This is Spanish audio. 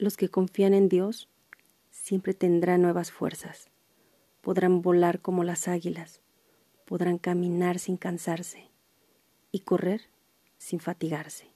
Los que confían en Dios siempre tendrán nuevas fuerzas, podrán volar como las águilas, podrán caminar sin cansarse y correr sin fatigarse.